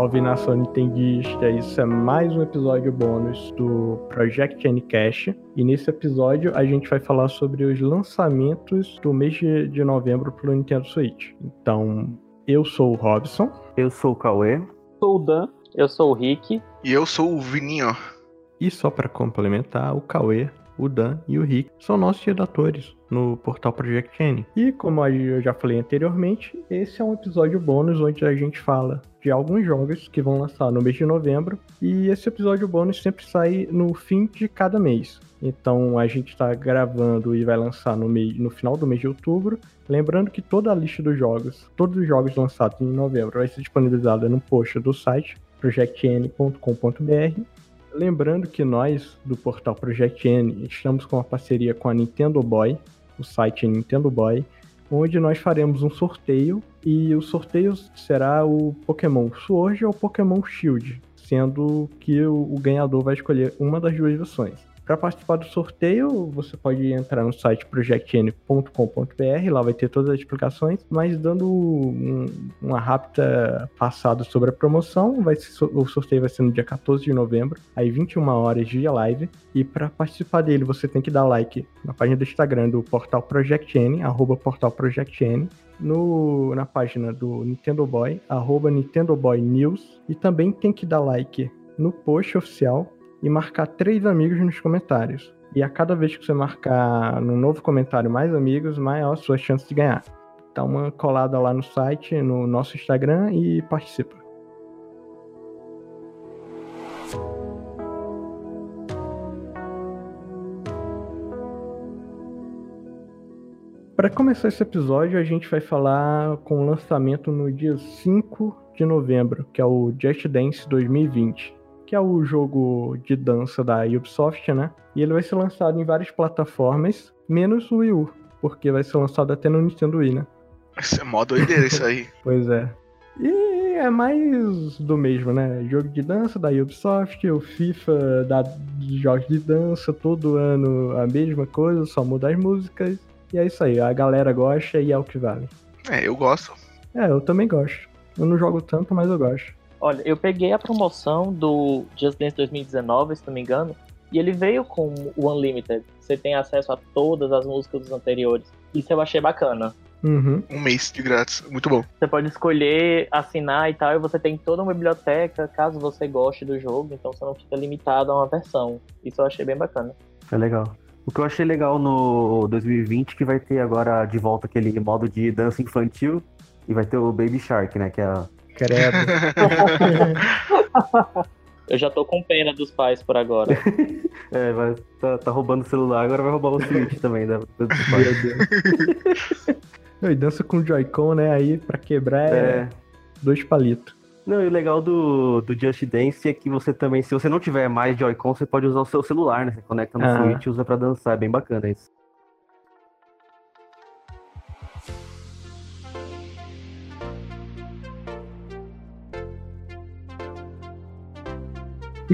Salve nação Nintendista! Isso é mais um episódio bônus do Project N Cash. E nesse episódio a gente vai falar sobre os lançamentos do mês de novembro para o Nintendo Switch. Então, eu sou o Robson. Eu sou o Cauê. Sou o Dan. Eu sou o Rick. E eu sou o Vininho. E só para complementar, o Cauê, o Dan e o Rick são nossos redatores no portal Project N. E como eu já falei anteriormente, esse é um episódio bônus onde a gente fala de alguns jogos que vão lançar no mês de novembro. E esse episódio bônus sempre sai no fim de cada mês. Então a gente está gravando e vai lançar no, no final do mês de outubro. Lembrando que toda a lista dos jogos, todos os jogos lançados em novembro, vai ser disponibilizada no post do site projectn.com.br. Lembrando que nós, do portal Project N, estamos com uma parceria com a Nintendo Boy, o site Nintendo Boy, onde nós faremos um sorteio e o sorteio será o Pokémon Sword ou Pokémon Shield, sendo que o, ganhador vai escolher uma das duas versões. Para participar do sorteio, você pode entrar no site projectn.com.br, lá vai ter todas as explicações, mas dando um, uma rápida passada sobre a promoção, vai ser, o sorteio vai ser no dia 14 de novembro, às 21 horas de live, e para participar dele você tem que dar like na página do Instagram do Portal ProjectN, arroba Portal ProjectN, no, na página do Nintendo Boy, arroba Nintendo Boy News, e também tem que dar like no post oficial e marcar três amigos nos comentários. E a cada vez que você marcar no novo comentário mais amigos, maior a sua chance de ganhar. Dá uma colada lá no site, no nosso Instagram e participa. Para começar esse episódio, a gente vai falar com o lançamento no dia 5 de novembro, que é o Just Dance 2020 que é o jogo de dança da Ubisoft, né? E ele vai ser lançado em várias plataformas, menos o Wii U, porque vai ser lançado até no Nintendo Wii, né? Isso é mó doideira isso aí. pois é. E é mais do mesmo, né? Jogo de dança da Ubisoft, o FIFA da jogos de dança, todo ano a mesma coisa, só muda as músicas. E é isso aí, a galera gosta e é o que vale. É, eu gosto. É, eu também gosto. Eu não jogo tanto, mas eu gosto. Olha, eu peguei a promoção do Just Dance 2019, se não me engano, e ele veio com o Unlimited. Você tem acesso a todas as músicas dos anteriores. Isso eu achei bacana. Uhum. Um mês de grátis, muito bom. Você pode escolher assinar e tal, e você tem toda uma biblioteca caso você goste do jogo, então você não fica limitado a uma versão. Isso eu achei bem bacana. É legal. O que eu achei legal no 2020 que vai ter agora de volta aquele modo de dança infantil e vai ter o Baby Shark, né? Que é a Credo. Eu já tô com pena dos pais por agora. é, vai, tá, tá roubando o celular, agora vai roubar o Switch também, né? e dança com Joy-Con, né? Aí pra quebrar é, é dois palitos. Não, e o legal do, do Just Dance é que você também, se você não tiver mais Joy-Con, você pode usar o seu celular, né? Você conecta no ah. Switch e usa pra dançar, é bem bacana isso.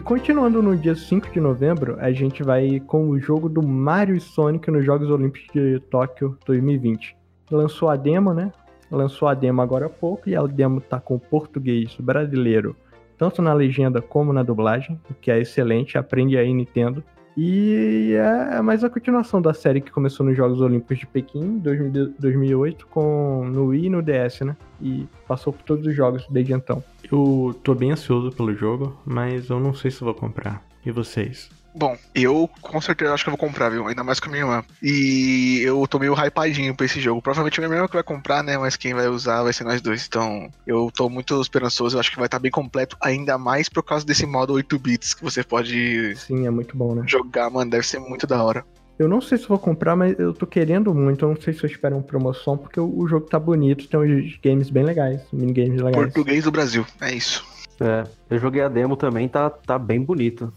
Continuando no dia 5 de novembro, a gente vai com o jogo do Mario e Sonic nos Jogos Olímpicos de Tóquio 2020. Lançou a demo, né? Lançou a demo agora há pouco e a demo tá com português brasileiro, tanto na legenda como na dublagem, o que é excelente. Aprende aí, Nintendo. E é mais a continuação da série que começou nos Jogos Olímpicos de Pequim, 2008, com, no Wii e no DS, né? E passou por todos os jogos desde então. Eu tô bem ansioso pelo jogo, mas eu não sei se vou comprar. E vocês? Bom, eu com certeza acho que eu vou comprar, viu? Ainda mais com a minha irmã. E eu tô meio hypadinho pra esse jogo. Provavelmente a minha irmã que vai comprar, né? Mas quem vai usar vai ser nós dois. Então eu tô muito esperançoso. Eu acho que vai estar tá bem completo. Ainda mais por causa desse modo 8 bits que você pode. Sim, é muito bom, né? Jogar, mano. Deve ser muito da hora. Eu não sei se vou comprar, mas eu tô querendo muito. Eu não sei se eu espero uma promoção, porque o, o jogo tá bonito, tem uns games bem legais, minigames legais. Português do Brasil, é isso. É, eu joguei a demo também, tá, tá bem bonito.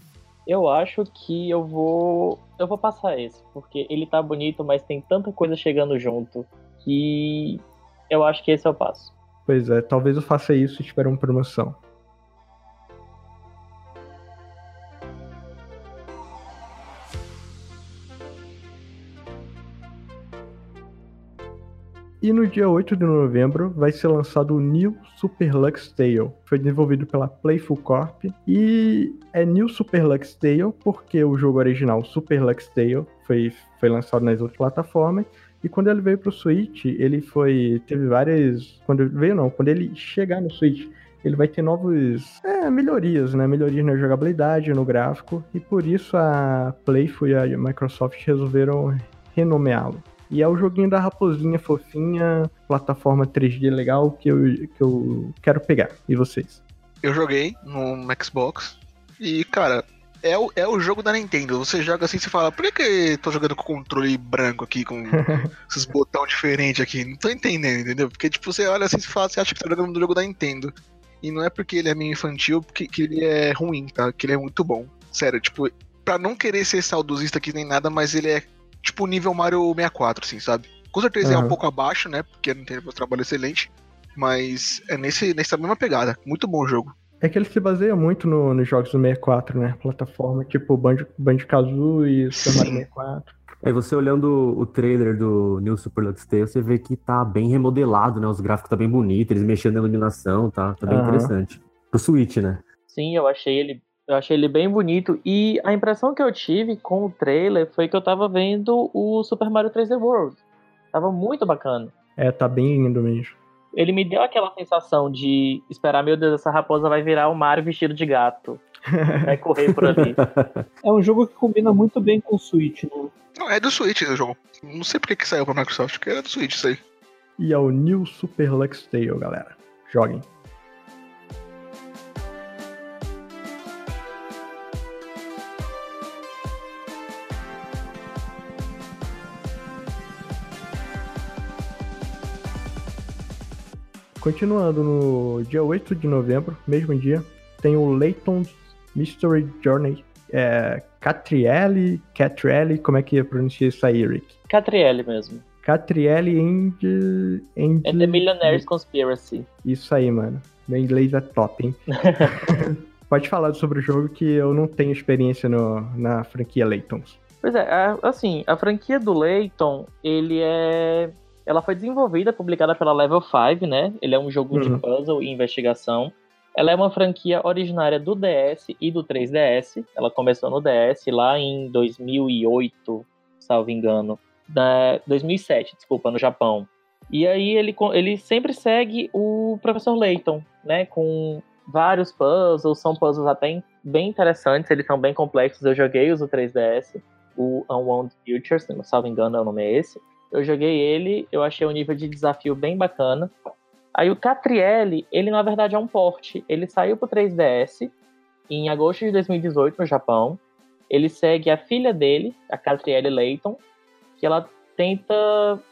Eu acho que eu vou. Eu vou passar esse, porque ele tá bonito, mas tem tanta coisa chegando junto que eu acho que esse é o passo. Pois é, talvez eu faça isso e espere uma promoção. E no dia 8 de novembro vai ser lançado o New Super Lux Tale. Foi desenvolvido pela Playful Corp. E é New Super Lux Tale porque o jogo original Super Lux Tale foi, foi lançado nas outras plataformas. E quando ele veio pro Switch, ele foi. Teve várias. Quando veio não, quando ele chegar no Switch, ele vai ter novos. É, melhorias, né? Melhorias na jogabilidade, no gráfico. E por isso a Playful e a Microsoft resolveram renomeá-lo. E é o joguinho da raposinha fofinha, plataforma 3D legal que eu, que eu quero pegar. E vocês? Eu joguei no Xbox e, cara, é o, é o jogo da Nintendo. Você joga assim e fala, por que, que tô jogando com controle branco aqui, com esses botões diferentes aqui? Não tô entendendo, entendeu? Porque, tipo, você olha assim e fala, você acha que tá jogando no jogo da Nintendo. E não é porque ele é meio infantil, porque que ele é ruim, tá? Que ele é muito bom. Sério, tipo, pra não querer ser saudosista aqui nem nada, mas ele é tipo nível Mario 64, assim, sabe? Com certeza uhum. é um pouco abaixo, né? Porque não tem um trabalho excelente. Mas é nesse, nessa mesma pegada. Muito bom o jogo. É que ele se baseia muito no, nos jogos do 64, né? Plataforma tipo Banjo-Kazooie, e Super Mario 64. Aí você olhando o trailer do New Super Lux Tale, você vê que tá bem remodelado, né? Os gráficos tá bem bonitos, eles mexendo na iluminação, tá, tá bem uhum. interessante. Pro Switch, né? Sim, eu achei ele eu achei ele bem bonito e a impressão que eu tive com o trailer foi que eu tava vendo o Super Mario 3D World. Tava muito bacana. É, tá bem lindo mesmo. Ele me deu aquela sensação de esperar, meu Deus, essa raposa vai virar o Mario vestido de gato. Vai correr por ali. É um jogo que combina muito bem com o Switch, né? Não, é do Switch esse jogo. Não sei porque que saiu pra Microsoft, porque era do Switch isso aí. E é o New Super Lux Tale, galera. Joguem. Continuando no dia 8 de novembro, mesmo dia, tem o Layton's Mystery Journey. É, Catrielli, Catrielli, como é que pronuncia isso aí, Rick? Catrielli mesmo. Catrielli and, and... And the Millionaire's Conspiracy. Isso aí, mano. Meu inglês é top, hein? Pode falar sobre o jogo que eu não tenho experiência no, na franquia Laytons. Pois é, assim, a franquia do Layton, ele é ela foi desenvolvida, publicada pela Level 5, né? Ele é um jogo uhum. de puzzle e investigação. Ela é uma franquia originária do DS e do 3DS. Ela começou no DS lá em 2008, salvo engano. Da 2007, desculpa, no Japão. E aí ele, ele sempre segue o Professor Layton, né? Com vários puzzles, são puzzles até bem interessantes, eles são bem complexos. Eu joguei os do 3DS, o Unwound Futures, se não salvo engano, é o nome é esse. Eu joguei ele, eu achei o nível de desafio bem bacana. Aí o Catrielli, ele na verdade é um porte. Ele saiu pro 3DS em agosto de 2018 no Japão. Ele segue a filha dele, a Catrielli Layton, que ela tenta.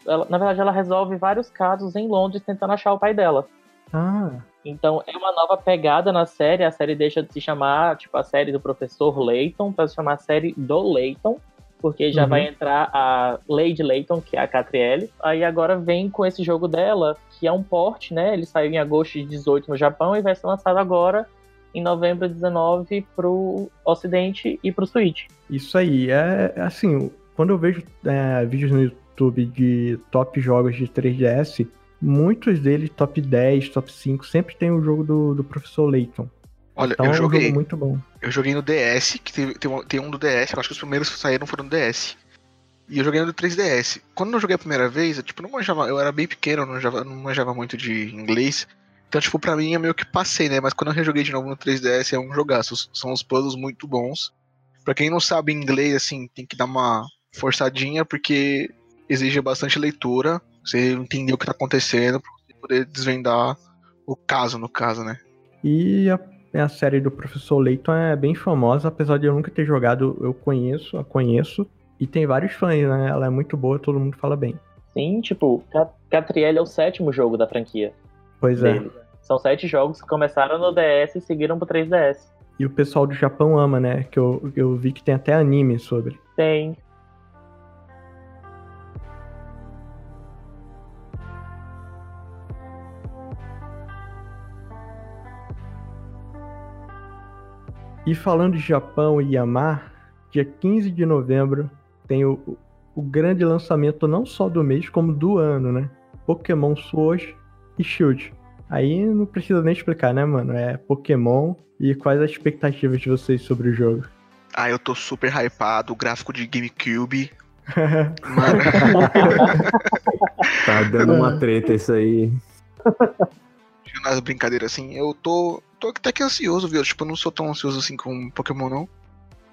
Ela, na verdade, ela resolve vários casos em Londres tentando achar o pai dela. Ah. Então é uma nova pegada na série. A série deixa de se chamar, tipo, a série do professor Layton, para se chamar a série do Layton porque já uhum. vai entrar a Lady Layton, que é a Catrielle. Aí agora vem com esse jogo dela, que é um port, né? Ele saiu em agosto de 18 no Japão e vai ser lançado agora em novembro de 19 pro Ocidente e pro Switch. Isso aí, é assim, quando eu vejo é, vídeos no YouTube de top jogos de 3DS, muitos deles, top 10, top 5, sempre tem o jogo do, do Professor Layton. Olha, então, eu joguei. É um muito bom. Eu joguei no DS, que tem, tem, um, tem um do DS, eu acho que os primeiros que saíram foram no DS. E eu joguei no 3DS. Quando eu joguei a primeira vez, eu, tipo, não manjava, eu era bem pequeno, não manjava, não manjava muito de inglês. Então, tipo, pra mim é meio que passei, né? Mas quando eu rejoguei de novo no 3DS é um jogaço. São os puzzles muito bons. Pra quem não sabe inglês, assim, tem que dar uma forçadinha, porque exige bastante leitura. Você entender o que tá acontecendo, pra poder desvendar o caso, no caso, né? E a a série do Professor Layton é bem famosa, apesar de eu nunca ter jogado, eu conheço, a conheço. E tem vários fãs, né? Ela é muito boa, todo mundo fala bem. Sim, tipo, Catriel é o sétimo jogo da franquia. Pois é. dele. é. São sete jogos que começaram no DS e seguiram pro 3DS. E o pessoal do Japão ama, né? Que eu, eu vi que tem até anime sobre. Tem. E falando de Japão e Yamar, dia 15 de novembro tem o, o grande lançamento não só do mês, como do ano, né? Pokémon Sword e Shield. Aí não precisa nem explicar, né, mano? É Pokémon e quais as expectativas de vocês sobre o jogo? Ah, eu tô super hypado, o gráfico de GameCube. Mano. tá dando uma treta isso aí. Nas brincadeiras assim, eu tô, tô até que ansioso, viu? Tipo, eu não sou tão ansioso assim com Pokémon, não.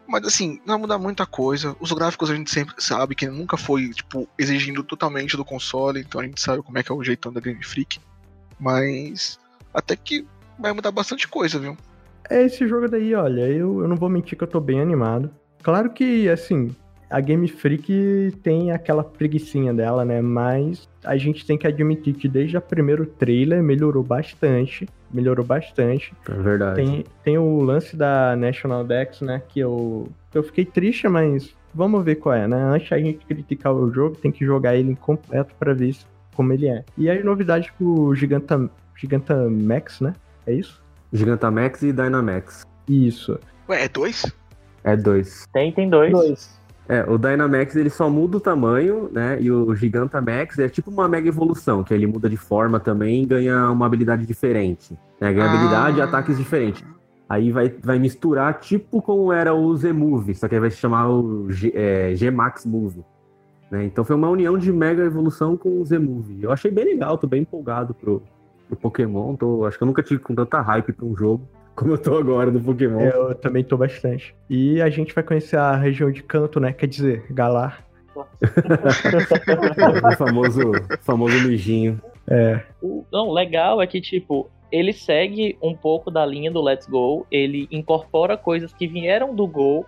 Mas assim, não muda muita coisa. Os gráficos a gente sempre sabe que nunca foi, tipo, exigindo totalmente do console, então a gente sabe como é que é o jeitão da Game Freak. Mas até que vai mudar bastante coisa, viu? É esse jogo daí, olha, eu, eu não vou mentir que eu tô bem animado. Claro que, assim, a Game Freak tem aquela preguiçinha dela, né? Mas a gente tem que admitir que desde o primeiro trailer melhorou bastante. Melhorou bastante. É verdade. Tem, tem o lance da National Dex, né? Que eu, eu fiquei triste, mas vamos ver qual é, né? Antes a gente criticar o jogo, tem que jogar ele incompleto para ver como ele é. E as novidades pro Giganta, Gigantamax, né? É isso? Gigantamax e Dynamax. Isso. Ué, é dois? É dois. Tem, tem dois. Dois. É, o Dynamax ele só muda o tamanho, né? E o Gigantamax é tipo uma mega evolução, que ele muda de forma também e ganha uma habilidade diferente. Né? Ganha Ah. habilidade e ataques diferentes. Aí vai, vai misturar tipo como era o Z-Move, só que aí vai se chamar o G, é, G-Max Move. Né? Então foi uma união de mega evolução com o Z-Move. Eu achei bem legal, tô bem empolgado pro, pro Pokémon. Tô, acho que eu nunca tive com tanta hype pra um jogo como eu tô agora no Pokémon. Eu também tô bastante. E a gente vai conhecer a região de canto, né? Quer dizer, Galar. o famoso, famoso mijinho. É. O não, legal é que, tipo, ele segue um pouco da linha do Let's Go, ele incorpora coisas que vieram do Go,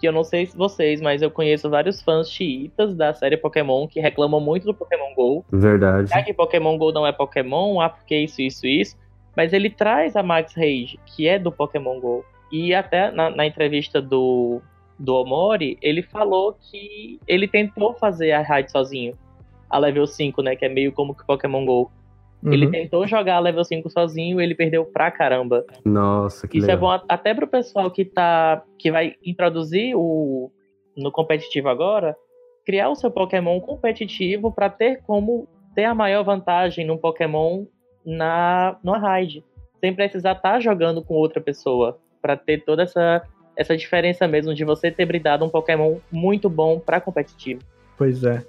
que eu não sei se vocês, mas eu conheço vários fãs chiitas da série Pokémon que reclamam muito do Pokémon Go. Verdade. Já que Pokémon Go não é Pokémon, ah, porque isso, isso, isso. Mas ele traz a Max Rage, que é do Pokémon Go. E até na, na entrevista do, do Omori, ele falou que ele tentou fazer a raid sozinho. A level 5, né? Que é meio como que Pokémon GO. Ele Uhum. tentou jogar a level 5 sozinho e ele perdeu pra caramba. Nossa, que Isso legal. é bom até pro pessoal que tá. que vai introduzir o. no competitivo agora, criar o seu Pokémon competitivo pra ter como ter a maior vantagem no Pokémon na numa raid. Sem precisar estar jogando com outra pessoa. Pra ter toda essa, essa diferença mesmo de você ter bridado um Pokémon muito bom pra competitivo. Pois é.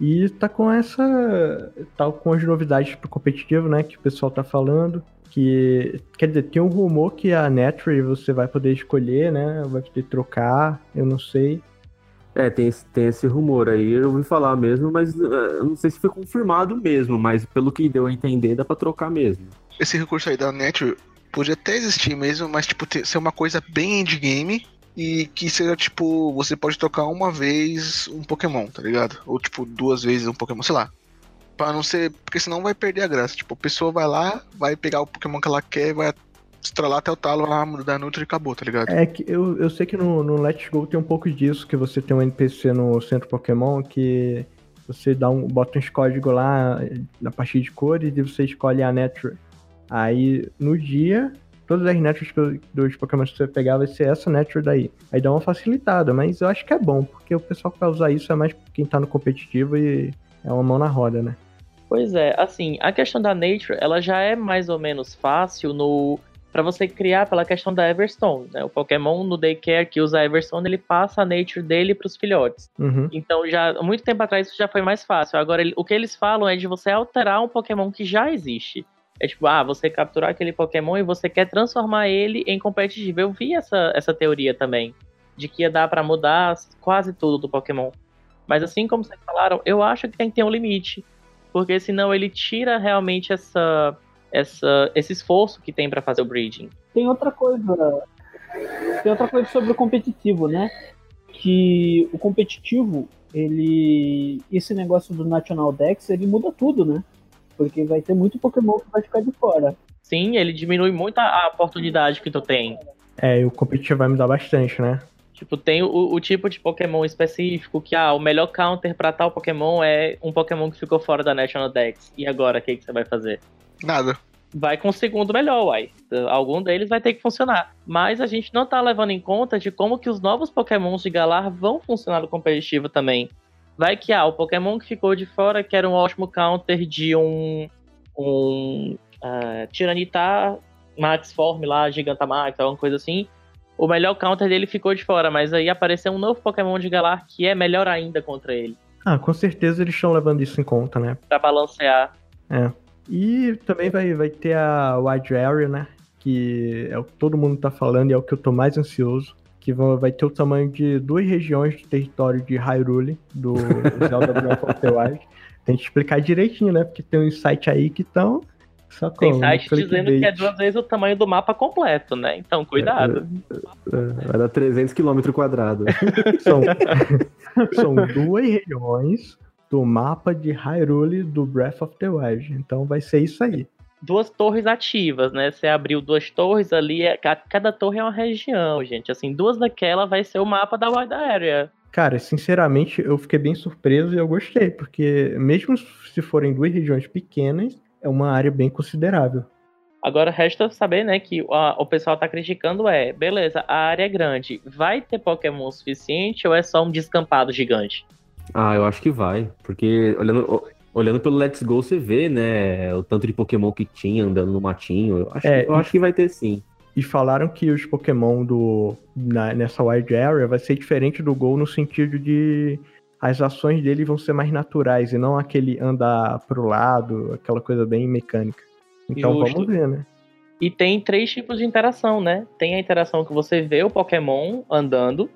E tá com essa. tá com as novidades pro competitivo, né? Que o pessoal tá falando. Que. Quer dizer, tem um rumor que a Netry você vai poder escolher, né? Vai poder trocar, eu não sei. É, tem, tem esse rumor aí, eu ouvi falar mesmo, mas eu não sei se foi confirmado mesmo, mas pelo que deu a entender, dá pra trocar mesmo. Esse recurso aí da Net podia até existir mesmo, mas tipo, ter, ser uma coisa bem endgame e que seja tipo, você pode trocar uma vez um Pokémon, tá ligado? Ou tipo, duas vezes um Pokémon, sei lá. Pra não ser. Porque senão vai perder a graça. Tipo, a pessoa vai lá, vai pegar o Pokémon que ela quer, vai estralar até o talo, lá mudar Nutri e acabou, tá ligado? É que eu, eu sei que no, no Let's Go tem um pouco disso, que você tem um NPC no centro Pokémon que você dá um, bota uns códigos lá na parte de cores e você escolhe a Netry. Aí no dia, todas as que eu- dos Pokémon que você pegar vai ser essa Netry daí. Aí dá uma facilitada, mas eu acho que é bom, porque o pessoal que vai usar isso é mais quem tá no competitivo e é uma mão na roda, né? Pois é, assim, a questão da Nature, ela já é mais ou menos fácil no para você criar pela questão da Everstone, né? O Pokémon no Daycare que usa a Everstone, ele passa a Nature dele para os filhotes. Uhum. Então, já muito tempo atrás isso já foi mais fácil. Agora, ele- o que eles falam é de você alterar um Pokémon que já existe. É tipo, ah, você capturar aquele Pokémon e você quer transformar ele em competitivo. Eu vi essa, essa teoria também, de que ia dar pra mudar quase tudo do Pokémon. Mas assim como vocês falaram, eu acho que tem que ter um limite. Porque senão ele tira realmente essa, essa, esse esforço que tem pra fazer o breeding. Tem outra coisa. Tem outra coisa sobre o competitivo, né? Que o competitivo, ele. Esse negócio do National Dex, ele muda tudo, né? Porque vai ter muito Pokémon que vai ficar de fora. Sim, ele diminui muito a, a oportunidade que tu tem. É, e o competitivo vai mudar bastante, né? Tipo, tem o, o tipo de Pokémon específico que, ah, o melhor counter pra tal Pokémon é um Pokémon que ficou fora da National Dex. E agora, o que, que você vai fazer? Nada. Vai com o segundo melhor, uai. Algum deles vai ter que funcionar. Mas a gente não tá levando em conta de como que os novos Pokémons de Galar vão funcionar no competitivo também. Vai que ah, o Pokémon que ficou de fora, que era um ótimo counter de um. um. Uh, Tiranitar Max Form lá, Gigantamax, alguma coisa assim. O melhor counter dele ficou de fora, mas aí apareceu um novo Pokémon de Galar que é melhor ainda contra ele. Ah, com certeza eles estão levando isso em conta, né? Pra balancear. É. E também vai, vai ter a Wide Area, né? Que é o que todo mundo tá falando e é o que eu tô mais ansioso. Que vai ter o tamanho de duas regiões do território de Hyrule, do Zelda Breath of the Wild. Tem que explicar direitinho, né? Porque tem um site aí que estão só Tem site dizendo que é duas vezes o tamanho do mapa completo, né? Então, cuidado. É, é, é vai dar 300 km quadrados. são, são duas regiões do mapa de Hyrule do Breath of the Wild. Então vai ser isso aí. Duas torres ativas, né? Você abriu duas torres ali, cada torre é uma região, gente. Assim, duas daquela vai ser o mapa da Wild Area. Cara, sinceramente, eu fiquei bem surpreso e eu gostei, porque mesmo se forem duas regiões pequenas, é uma área bem considerável. Agora resta saber, né, que a, o pessoal tá criticando é, beleza, a área é grande, vai ter Pokémon suficiente ou é só um descampado gigante? Ah, eu acho que vai, porque olhando, olhando pelo Let's Go você vê, né, o tanto de Pokémon que tinha andando no matinho, eu acho, é, eu acho que vai ter sim. E falaram que os Pokémon do na, nessa Wild Area vai ser diferente do Gol no sentido de as ações dele vão ser mais naturais e não aquele andar pro lado, aquela coisa bem mecânica. Então Justo. vamos ver, né? E tem três tipos de interação, né? Tem a interação que você vê o Pokémon andando,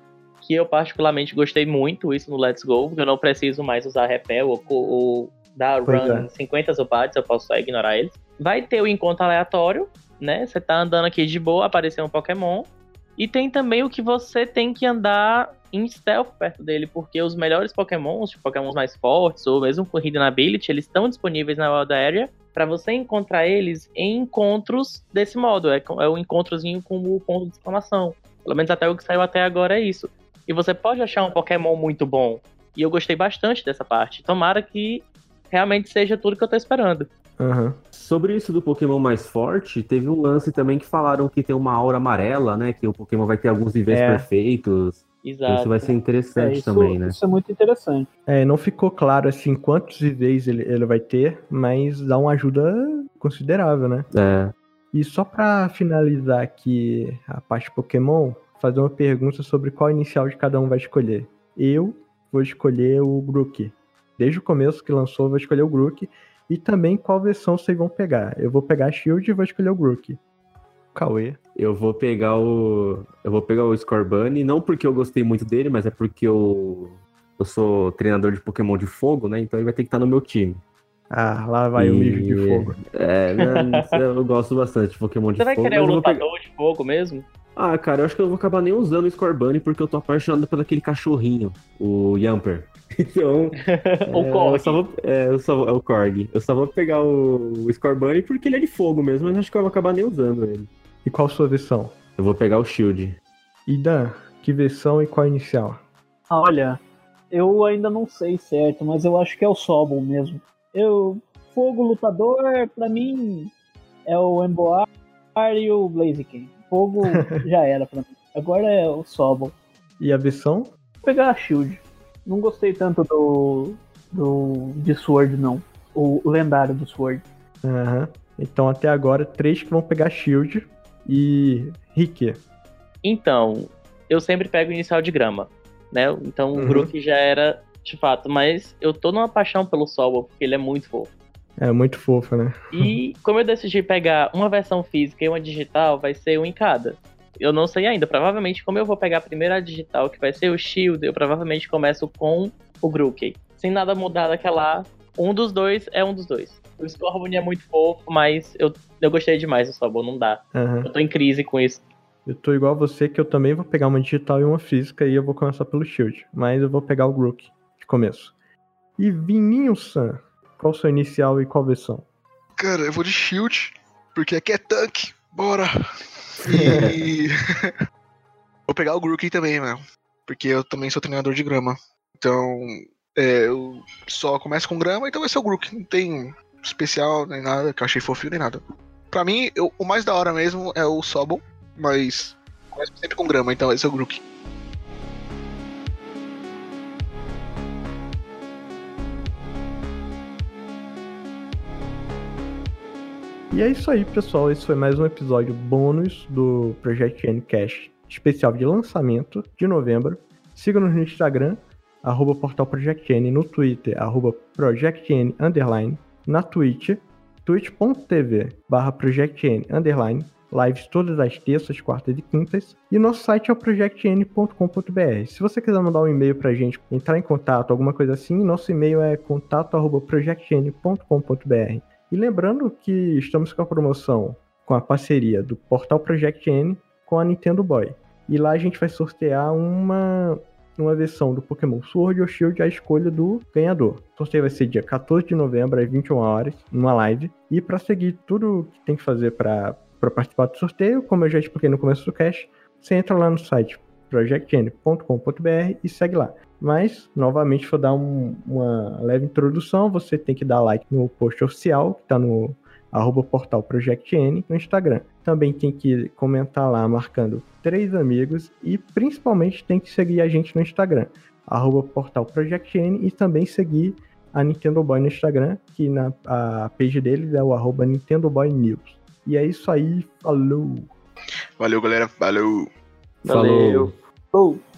que eu particularmente gostei muito isso no Let's Go, porque eu não preciso mais usar repel ou, ou dar pois run é. 50 zubates, eu posso só ignorar eles. Vai ter o encontro aleatório, né? Você tá andando aqui de boa, apareceu um Pokémon. E tem também o que você tem que andar em stealth perto dele, porque os melhores pokémons, tipo pokémons mais fortes, ou mesmo com Hidden Ability, eles estão disponíveis na Wild Area para você encontrar eles em encontros desse modo. É, é o encontrozinho com o ponto de exclamação. Pelo menos até o que saiu até agora é isso. E você pode achar um Pokémon muito bom. E eu gostei bastante dessa parte. Tomara que realmente seja tudo que eu tô esperando. Uhum. Sobre isso do Pokémon mais forte, teve um lance também que falaram que tem uma aura amarela, né? Que o Pokémon vai ter alguns níveis é. perfeitos. Exato. Isso vai ser interessante é, isso, também, né? Isso é muito interessante. É, não ficou claro assim quantos níveis ele, ele vai ter, mas dá uma ajuda considerável, né? É. E só para finalizar aqui a parte Pokémon, fazer uma pergunta sobre qual inicial de cada um vai escolher. Eu vou escolher o Grook. Desde o começo que lançou, eu vou escolher o Grook. E também qual versão vocês vão pegar. Eu vou pegar a Shield e vou escolher o Grook. Cauê. Eu vou pegar o. Eu vou pegar o Scorbunny, não porque eu gostei muito dele, mas é porque eu, eu sou treinador de Pokémon de fogo, né? Então ele vai ter que estar no meu time. Ah, lá vai e... o mijo de fogo. É, né, eu gosto bastante de Pokémon de Você fogo. Você vai querer o lutador pegar... de fogo mesmo? Ah, cara, eu acho que eu vou acabar nem usando o Scorbunny porque eu tô apaixonado por aquele cachorrinho, o Yamper. Então. o é, Korg. Eu só vou, é, eu só, é o Korg. Eu só vou pegar o, o Scorbunny porque ele é de fogo mesmo, mas acho que eu vou acabar nem usando ele. E qual sua versão? Eu vou pegar o Shield. E Dan, que versão e qual inicial? Olha, eu ainda não sei certo, mas eu acho que é o Sobol mesmo. Eu. Fogo lutador, pra mim, é o Emboar e o Blaziken. Fogo já era pra mim. Agora é o Sobol. E a versão? Vou pegar a Shield. Não gostei tanto do. do de Sword, não. O, lendário do Sword. Aham. Uhum. Então até agora, três que vão pegar Shield e Rique. Então, eu sempre pego o inicial de grama, né? Então uhum. o Brook já era de fato, mas eu tô numa paixão pelo Sobol, porque ele é muito fofo. É muito fofo, né? E como eu decidi pegar uma versão física e uma digital, vai ser um em cada. Eu não sei ainda. Provavelmente, como eu vou pegar a primeira digital, que vai ser o Shield, eu provavelmente começo com o Grookey. Sem nada mudar daquela. Um dos dois é um dos dois. O Scorbunny é muito fofo, mas eu, eu gostei demais do Sobol, não dá. Uhum. Eu tô em crise com isso. Eu tô igual a você, que eu também vou pegar uma digital e uma física, e eu vou começar pelo Shield. Mas eu vou pegar o Grook de começo. E Vininho-san, qual sua inicial e qual versão? Cara, eu vou de Shield, porque aqui é tanque. Bora! E. vou pegar o Grookey também, mano. Porque eu também sou treinador de grama. Então, é, eu só começo com grama, então vai ser o Grook. Não tem especial nem nada, que eu achei fofinho nem nada. Pra mim, eu, o mais da hora mesmo é o Sobol, mas começo sempre com grama, então vai ser o Grook. E é isso aí, pessoal. Esse foi mais um episódio bônus do Project N Cash especial de lançamento de novembro. Siga-nos no Instagram, arroba Portal no Twitter, arroba underline, na Twitch, twitch.tv barra underline, lives todas as terças, quartas e quintas. E nosso site é o projectn.com.br. Se você quiser mandar um e-mail pra gente, entrar em contato, alguma coisa assim, nosso e-mail é contato@projectn.com.br. E lembrando que estamos com a promoção com a parceria do Portal Project N com a Nintendo Boy. E lá a gente vai sortear uma uma versão do Pokémon Sword ou Shield à escolha do ganhador. O sorteio vai ser dia 14 de novembro às 21 horas, numa live. E para seguir tudo que tem que fazer para participar do sorteio, como eu já expliquei no começo do cast, você entra lá no site projectn.com.br e segue lá. Mas, novamente, vou dar um, uma leve introdução. Você tem que dar like no post oficial, que está no arroba portal ProjectN no Instagram. Também tem que comentar lá marcando três amigos e principalmente tem que seguir a gente no Instagram, arroba portal ProjectN e também seguir a Nintendo Boy no Instagram, que na a page deles é o arroba Nintendo Boy News. E é isso aí, falou! Valeu, galera. Valeu. Valeu. Falou. Oh.